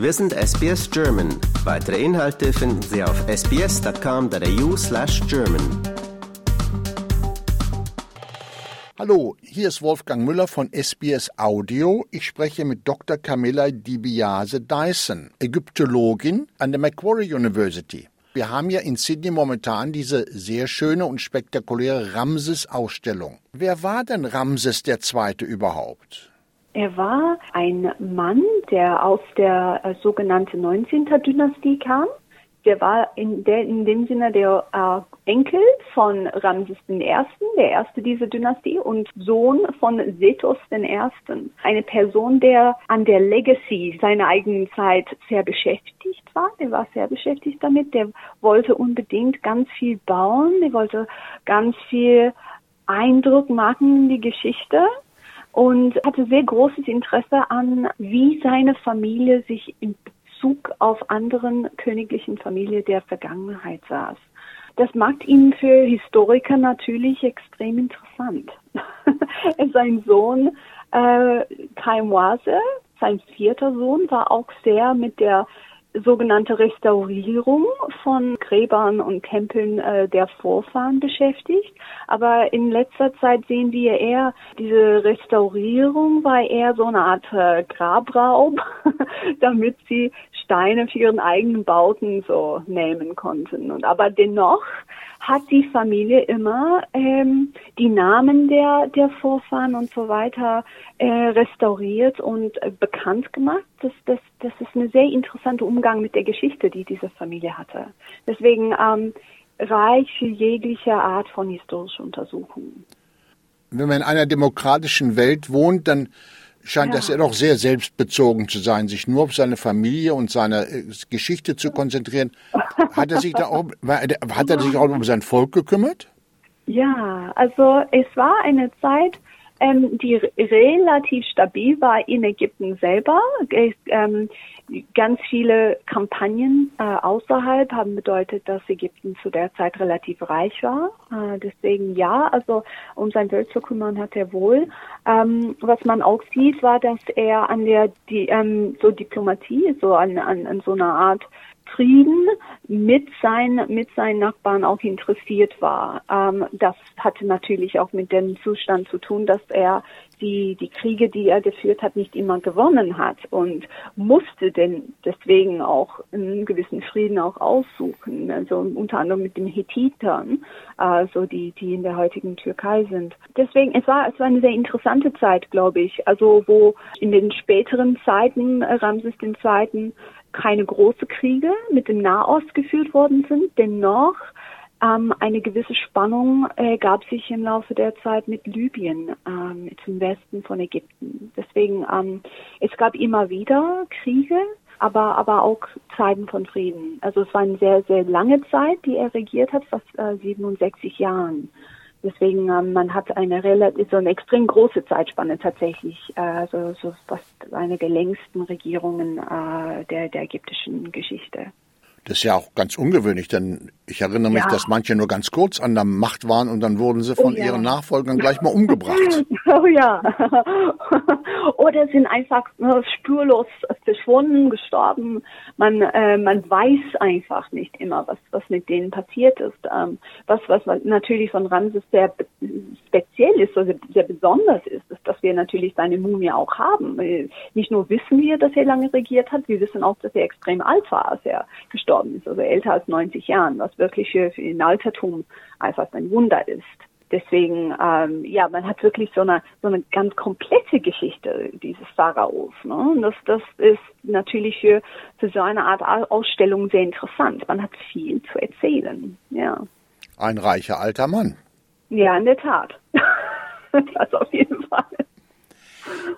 Wir sind SBS German. Weitere Inhalte finden Sie auf sbs.com.au slash German. Hallo, hier ist Wolfgang Müller von SBS Audio. Ich spreche mit Dr. Camilla DiBiase Dyson, Ägyptologin an der Macquarie University. Wir haben ja in Sydney momentan diese sehr schöne und spektakuläre Ramses-Ausstellung. Wer war denn Ramses II. überhaupt? Er war ein Mann, der aus der äh, sogenannten 19. Dynastie kam. Der war in, der, in dem Sinne der äh, Enkel von Ramses I., der erste dieser Dynastie, und Sohn von Sethos I. Eine Person, der an der Legacy seiner eigenen Zeit sehr beschäftigt war. Der war sehr beschäftigt damit. Der wollte unbedingt ganz viel bauen. Der wollte ganz viel Eindruck machen in die Geschichte und hatte sehr großes Interesse an, wie seine Familie sich in Bezug auf anderen königlichen Familien der Vergangenheit saß. Das macht ihn für Historiker natürlich extrem interessant. sein Sohn äh, Kaimwase, sein vierter Sohn, war auch sehr mit der sogenannte Restaurierung von Gräbern und Tempeln äh, der Vorfahren beschäftigt. Aber in letzter Zeit sehen wir eher, diese Restaurierung war eher so eine Art äh, Grabraub, damit sie Steine für ihren eigenen Bauten so nehmen konnten. Und aber dennoch hat die Familie immer ähm, die Namen der, der Vorfahren und so weiter restauriert und äh, bekannt gemacht. Das, das, das ist ein sehr interessanter Umgang mit der Geschichte, die diese Familie hatte. Deswegen ähm, reich für jegliche Art von historischen Untersuchungen. Wenn man in einer demokratischen Welt wohnt, dann scheint ja. das ja doch sehr selbstbezogen zu sein, sich nur auf seine Familie und seine äh, Geschichte zu konzentrieren. Hat er sich da auch, hat er sich auch um sein Volk gekümmert? Ja, also es war eine Zeit, ähm, die relativ stabil war in Ägypten selber. Ähm, ganz viele Kampagnen äh, außerhalb haben bedeutet, dass Ägypten zu der Zeit relativ reich war. Äh, deswegen ja, also um sein Geld zu kümmern hat er wohl. Ähm, was man auch sieht, war, dass er an der die, ähm, so Diplomatie, so an, an, an so einer Art Frieden mit seinen, mit seinen Nachbarn auch interessiert war. Ähm, das hatte natürlich auch mit dem Zustand zu tun, dass er die, die Kriege, die er geführt hat, nicht immer gewonnen hat und musste denn deswegen auch einen gewissen Frieden auch aussuchen. Also unter anderem mit den Hethitern, also die, die in der heutigen Türkei sind. Deswegen, es war, es war eine sehr interessante Zeit, glaube ich. Also wo in den späteren Zeiten Ramses II keine großen Kriege mit dem Nahost geführt worden sind. Dennoch ähm, eine gewisse Spannung äh, gab sich im Laufe der Zeit mit Libyen ähm, zum Westen von Ägypten. Deswegen ähm, es gab immer wieder Kriege, aber aber auch Zeiten von Frieden. Also es war eine sehr sehr lange Zeit, die er regiert hat, fast äh, 67 Jahren. Deswegen, ähm, man hat eine relativ, so eine extrem große Zeitspanne tatsächlich, äh, so, so fast eine der längsten Regierungen äh, der, der ägyptischen Geschichte. Das ist ja auch ganz ungewöhnlich, denn ich erinnere mich, ja. dass manche nur ganz kurz an der Macht waren und dann wurden sie von oh, ja. ihren Nachfolgern gleich mal umgebracht. Oh ja. Oder sind einfach spurlos verschwunden, gestorben. Man, äh, man weiß einfach nicht immer, was, was mit denen passiert ist. Ähm, was, was natürlich von Ramses sehr speziell ist, also sehr besonders ist, ist, dass wir natürlich seine Mumie auch haben. Äh, nicht nur wissen wir, dass er lange regiert hat, wir wissen auch, dass er extrem alt war, als er gestorben ist, also älter als 90 Jahren, was wirklich für, für den Altertum einfach ein Wunder ist. Deswegen, ähm, ja, man hat wirklich so eine so eine ganz komplette Geschichte dieses Pharaos. Ne? Und das, das ist natürlich für, für so eine Art Ausstellung sehr interessant. Man hat viel zu erzählen. Ja. Ein reicher alter Mann. Ja, in der Tat. das auf jeden Fall.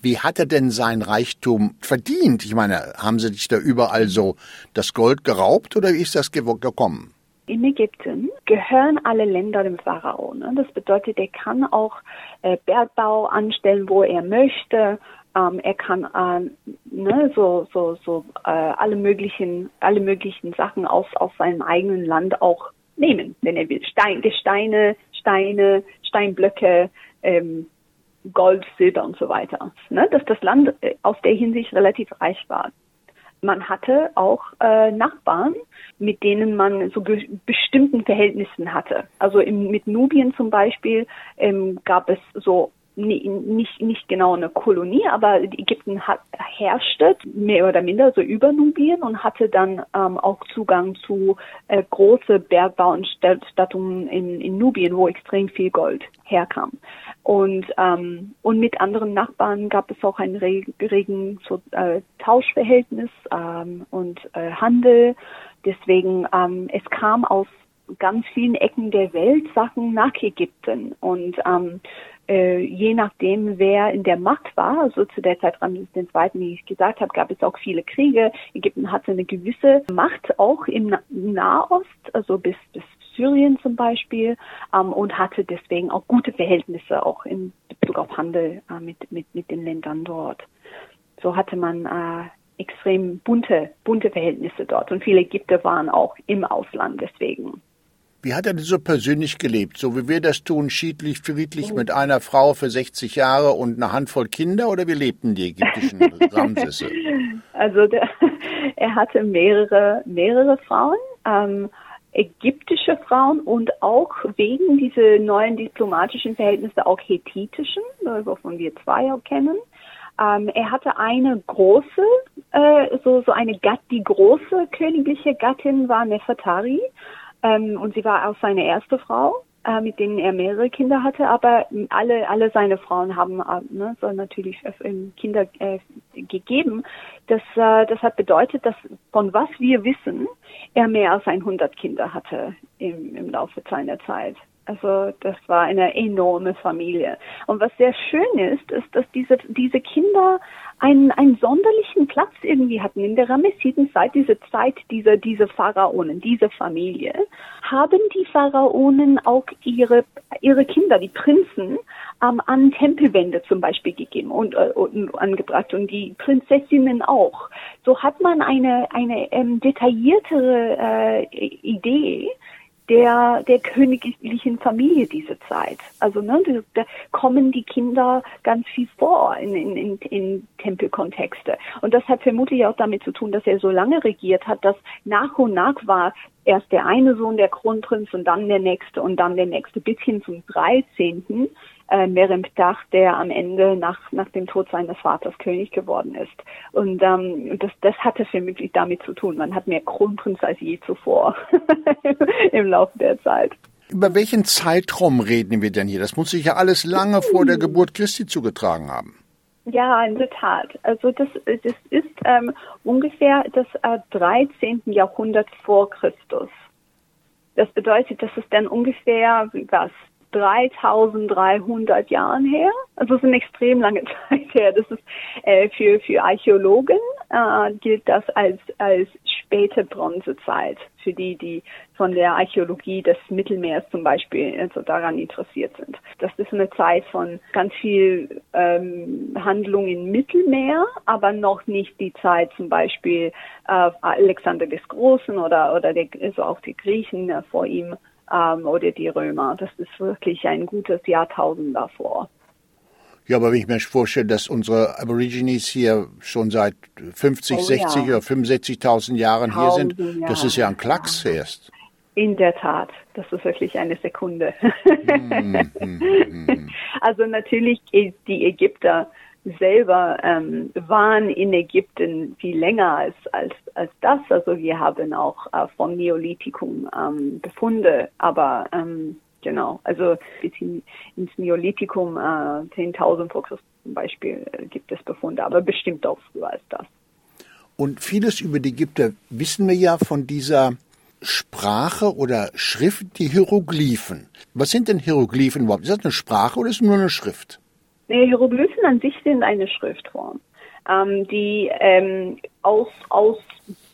Wie hat er denn sein Reichtum verdient? Ich meine, haben sie sich da überall so das Gold geraubt oder wie ist das gekommen? In Ägypten gehören alle Länder dem Pharao. Ne? Das bedeutet, er kann auch äh, Bergbau anstellen, wo er möchte. Ähm, er kann äh, ne, so so so äh, alle möglichen alle möglichen Sachen aus aus seinem eigenen Land auch nehmen, wenn er will. Stein, Gesteine, Steine, Steinblöcke, ähm, Gold, Silber und so weiter. Ne? Dass das Land äh, aus der Hinsicht relativ reich war. man hatte auch äh, Nachbarn, mit denen man so bestimmten Verhältnissen hatte. Also im, mit Nubien zum Beispiel ähm, gab es so nicht, nicht genau eine Kolonie, aber Ägypten hat, herrschte mehr oder minder so über Nubien und hatte dann ähm, auch Zugang zu äh, große Bergbau- und Stattungen in, in Nubien, wo extrem viel Gold herkam. Und, ähm, und mit anderen Nachbarn gab es auch ein regen so, äh, Tauschverhältnis ähm, und äh, Handel. Deswegen, ähm, es kam aus ganz vielen Ecken der Welt Sachen nach Ägypten. Und ähm, äh, je nachdem, wer in der Macht war, also zu der Zeit Ramses II., wie ich gesagt habe, gab es auch viele Kriege. Ägypten hatte eine gewisse Macht auch im Nahost, also bis, bis Syrien zum Beispiel, ähm, und hatte deswegen auch gute Verhältnisse auch in Bezug auf Handel äh, mit, mit, mit den Ländern dort. So hatte man äh, extrem bunte, bunte Verhältnisse dort und viele Ägypter waren auch im Ausland deswegen. Wie hat er denn so persönlich gelebt? So wie wir das tun, schiedlich, friedlich mit einer Frau für 60 Jahre und einer Handvoll Kinder oder wie lebten die ägyptischen Ramsesse? Also der, er hatte mehrere, mehrere Frauen, ähm, ägyptische Frauen und auch wegen dieser neuen diplomatischen Verhältnisse auch hethitischen, wovon wir zwei auch kennen. Ähm, er hatte eine große, äh, so, so eine Gatt, die große königliche Gattin war Nefertari ähm, und sie war auch seine erste Frau, äh, mit denen er mehrere Kinder hatte. Aber alle, alle seine Frauen haben äh, ne, so natürlich äh, Kinder äh, gegeben. Das, äh, das hat bedeutet, dass von was wir wissen, er mehr als 100 Kinder hatte im, im Laufe seiner Zeit. Also das war eine enorme Familie. Und was sehr schön ist, ist, dass diese, diese Kinder einen, einen sonderlichen Platz irgendwie hatten. In der Ramessidenzeit, diese Zeit dieser, diese Pharaonen, diese Familie, haben die Pharaonen auch ihre, ihre Kinder, die Prinzen, ähm, an Tempelwände zum Beispiel gegeben und, äh, und angebracht und die Prinzessinnen auch. So hat man eine, eine ähm, detailliertere äh, Idee der, der königlichen Familie diese Zeit. Also ne, da kommen die Kinder ganz viel vor in, in, in, in Tempelkontexte. Und das hat vermutlich auch damit zu tun, dass er so lange regiert hat, dass nach und nach war erst der eine Sohn der Kronprinz und dann der nächste und dann der nächste bis hin zum 13 äh, Meremptach, der am Ende nach, nach dem Tod seines Vaters König geworden ist. Und ähm, das, das hatte vermutlich damit zu tun. Man hat mehr Kronprinz als je zuvor im Laufe der Zeit. Über welchen Zeitraum reden wir denn hier? Das muss sich ja alles lange vor der Geburt Christi zugetragen haben. Ja, in der Tat. Also das, das ist ähm, ungefähr das äh, 13. Jahrhundert vor Christus. Das bedeutet, das ist dann ungefähr was 3300 Jahren her. Also es ist eine extrem lange Zeit her. Das ist äh, für für Archäologen äh, gilt das als als späte Bronzezeit für die, die von der Archäologie des Mittelmeers zum Beispiel also daran interessiert sind. Das ist eine Zeit von ganz viel ähm, Handlung im Mittelmeer, aber noch nicht die Zeit zum Beispiel äh, Alexander des Großen oder oder der, also auch die Griechen äh, vor ihm ähm, oder die Römer. Das ist wirklich ein gutes Jahrtausend davor. Ja, aber wenn ich mir vorstelle, dass unsere Aborigines hier schon seit 50, oh, 60 ja. oder 65.000 Jahren hier sind, Jahre. das ist ja ein Klacks erst. In der Tat, das ist wirklich eine Sekunde. Mm, mm, mm, also natürlich die Ägypter selber ähm, waren in Ägypten viel länger als, als, als das. Also wir haben auch äh, vom Neolithikum ähm, Befunde, aber ähm, genau, also bis hin, ins Neolithikum äh, 10.000 vor Christus zum Beispiel äh, gibt es Befunde, aber bestimmt auch früher als das. Und vieles über die Ägypter wissen wir ja von dieser Sprache oder Schrift, die Hieroglyphen. Was sind denn Hieroglyphen überhaupt? Ist das eine Sprache oder ist es nur eine Schrift? Nee, Hieroglyphen an sich sind eine Schriftform, ähm, die ähm, aus, aus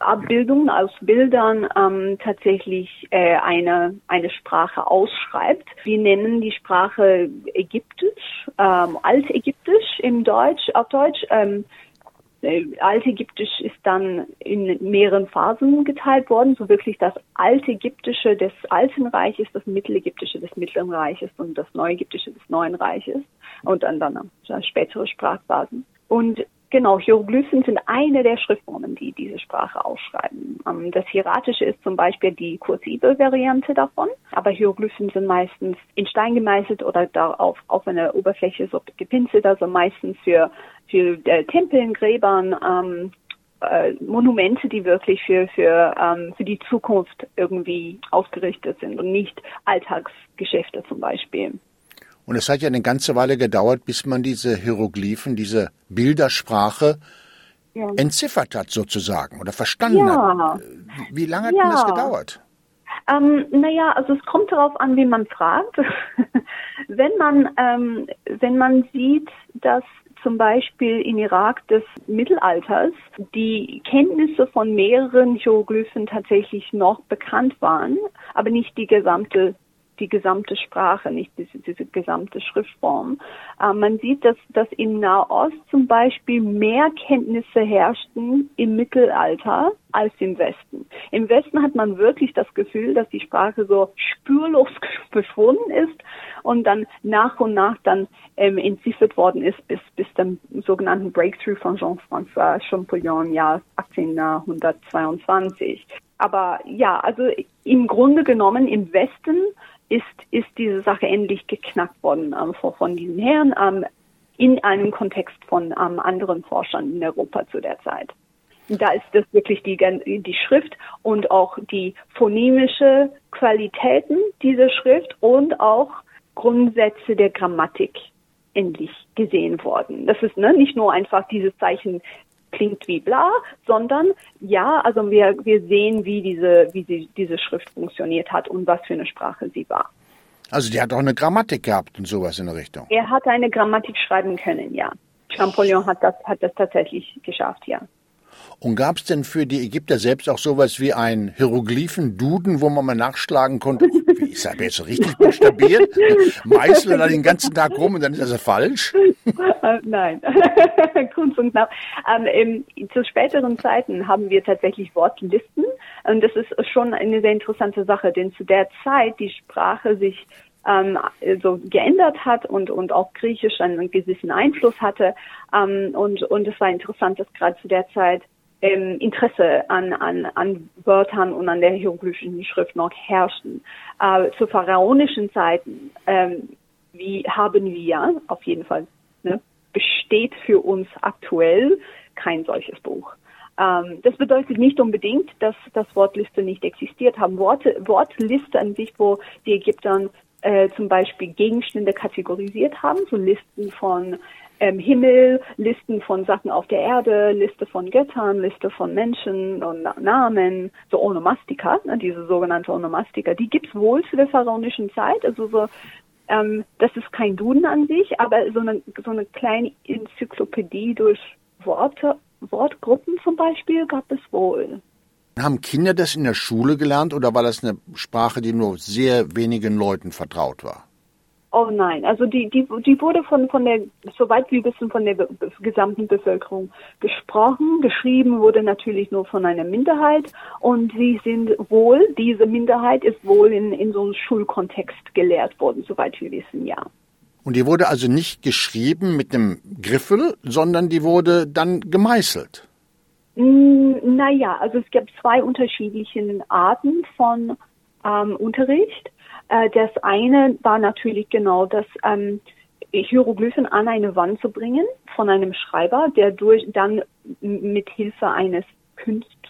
Abbildungen, aus Bildern ähm, tatsächlich äh, eine, eine Sprache ausschreibt. Wir nennen die Sprache Ägyptisch, ähm, Altägyptisch im Deutsch, auf Deutsch. Ähm, äh, Altägyptisch ist dann in mehreren Phasen geteilt worden, so wirklich das Altägyptische des Alten Reiches, das Mittelägyptische des Mittleren Reiches und das Neuägyptische des Neuen Reiches und dann dann spätere Sprachphasen. Und Genau, Hieroglyphen sind eine der Schriftformen, die diese Sprache ausschreiben. Ähm, das Hieratische ist zum Beispiel die kursive Variante davon, aber Hieroglyphen sind meistens in Stein gemeißelt oder da auf, auf einer Oberfläche so gepinselt, also meistens für, für äh, Tempeln, Gräbern, ähm, äh, Monumente, die wirklich für, für, ähm, für die Zukunft irgendwie ausgerichtet sind und nicht Alltagsgeschäfte zum Beispiel. Und es hat ja eine ganze Weile gedauert, bis man diese Hieroglyphen, diese Bildersprache ja. entziffert hat sozusagen oder verstanden ja. hat. Wie lange hat ja. das gedauert? Ähm, naja, also es kommt darauf an, wie man fragt. wenn man ähm, wenn man sieht, dass zum Beispiel im Irak des Mittelalters die Kenntnisse von mehreren Hieroglyphen tatsächlich noch bekannt waren, aber nicht die gesamte die gesamte Sprache, nicht diese, diese gesamte Schriftform. Äh, man sieht, dass, dass im Nahost zum Beispiel mehr Kenntnisse herrschten im Mittelalter als im Westen. Im Westen hat man wirklich das Gefühl, dass die Sprache so spürlos verschwunden ist und dann nach und nach dann ähm, entziffert worden ist bis, bis zum sogenannten Breakthrough von Jean-François Champollion Jahr 1822. Aber ja, also im Grunde genommen im Westen ist, ist diese Sache endlich geknackt worden ähm, von, von diesen Herren ähm, in einem Kontext von ähm, anderen Forschern in Europa zu der Zeit. Da ist das wirklich die, die Schrift und auch die phonemische Qualitäten dieser Schrift und auch Grundsätze der Grammatik endlich gesehen worden. Das ist ne, nicht nur einfach dieses Zeichen klingt wie bla, sondern ja, also wir, wir sehen, wie diese, wie sie, diese Schrift funktioniert hat und was für eine Sprache sie war. Also die hat auch eine Grammatik gehabt und sowas in der Richtung. Er hat eine Grammatik schreiben können, ja. Champollion hat das, hat das tatsächlich geschafft, ja. Und gab es denn für die Ägypter selbst auch sowas wie ein Hieroglyphen-Duden, wo man mal nachschlagen konnte? Wie ist er jetzt richtig buchstabiert? Meißelt er den ganzen Tag rum und dann ist das falsch? Äh, nein, Kunst und Knapp. Ähm, zu späteren Zeiten haben wir tatsächlich Wortlisten. Und das ist schon eine sehr interessante Sache, denn zu der Zeit die Sprache sich ähm, so geändert hat und, und auch Griechisch einen gewissen Einfluss hatte. Ähm, und, und es war interessant, dass gerade zu der Zeit ähm, Interesse an, an, an Wörtern und an der hieroglyphischen Schrift noch herrschten. Äh, zu pharaonischen Zeiten, ähm, wie haben wir auf jeden Fall, ne, besteht für uns aktuell kein solches Buch. Ähm, das bedeutet nicht unbedingt, dass das Wortliste nicht existiert haben. Worte, Wortliste an sich, wo die Ägypter äh, zum Beispiel Gegenstände kategorisiert haben, so Listen von ähm, Himmel, Listen von Sachen auf der Erde, Liste von Göttern, Liste von Menschen und Namen, so Onomastika, ne, diese sogenannte Onomastika, die gibt's wohl zu der pharaonischen Zeit, also so ähm, das ist kein Duden an sich, aber so eine, so eine kleine Enzyklopädie durch Worte, Wortgruppen zum Beispiel gab es wohl. Haben Kinder das in der Schule gelernt oder war das eine Sprache, die nur sehr wenigen Leuten vertraut war? Oh nein, also die, die, die wurde von, von der, soweit wir wissen, von der gesamten Bevölkerung gesprochen. Geschrieben wurde natürlich nur von einer Minderheit und sie sind wohl, diese Minderheit ist wohl in, in so einem Schulkontext gelehrt worden, soweit wir wissen, ja. Und die wurde also nicht geschrieben mit einem Griffel, sondern die wurde dann gemeißelt. Naja, also es gab zwei unterschiedliche Arten von ähm, Unterricht. Äh, das eine war natürlich genau das, ähm, Hieroglyphen an eine Wand zu bringen von einem Schreiber, der durch dann mit Hilfe eines Künst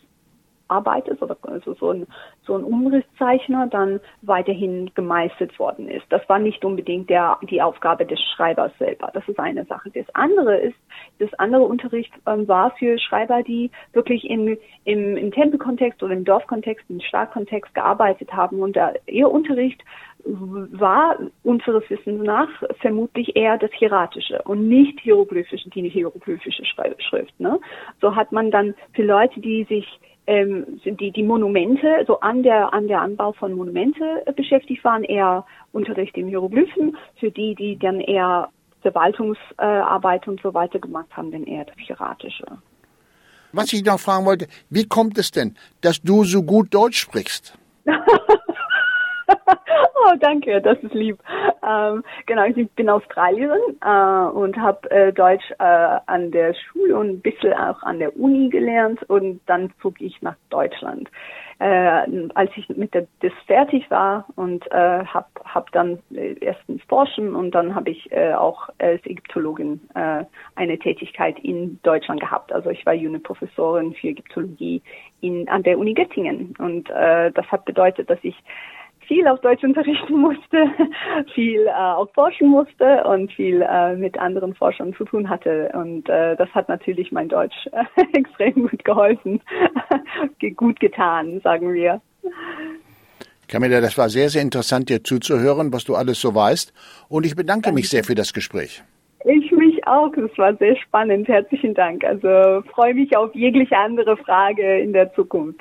Arbeiters oder also so ein, so ein Umrisszeichner dann weiterhin gemeißelt worden ist. Das war nicht unbedingt der, die Aufgabe des Schreibers selber. Das ist eine Sache. Das andere ist, das andere Unterricht ähm, war für Schreiber, die wirklich in, im, im Tempelkontext oder im Dorfkontext, im Stadtkontext gearbeitet haben und äh, ihr Unterricht war unseres Wissens nach vermutlich eher das Hieratische und nicht hieroglyphische, die hieroglyphische Schrift. Ne? So hat man dann für Leute, die sich ähm, die, die Monumente, so an der, an der Anbau von Monumente äh, beschäftigt waren, eher Unterricht im Hieroglyphen. Für die, die dann eher Verwaltungsarbeit und so weiter gemacht haben, dann eher das Hieratische. Was ich noch fragen wollte, wie kommt es denn, dass du so gut Deutsch sprichst? oh, danke, das ist lieb. Ähm, genau, ich bin Australierin äh, und habe äh, Deutsch äh, an der Schule und ein bisschen auch an der Uni gelernt und dann zog ich nach Deutschland. Äh, als ich mit der DIS fertig war und äh, habe hab dann äh, erstens forschen und dann habe ich äh, auch als Ägyptologin eine Tätigkeit in Deutschland gehabt. Also ich war Juniorprofessorin für Ägyptologie in, an der Uni Göttingen und das hat bedeutet, dass ich viel auf Deutsch unterrichten musste, viel äh, auch forschen musste und viel äh, mit anderen Forschern zu tun hatte. Und äh, das hat natürlich mein Deutsch äh, extrem gut geholfen, gut getan, sagen wir. Camilla, das war sehr, sehr interessant, dir zuzuhören, was du alles so weißt. Und ich bedanke Danke. mich sehr für das Gespräch. Ich mich auch. Das war sehr spannend. Herzlichen Dank. Also freue mich auf jegliche andere Frage in der Zukunft.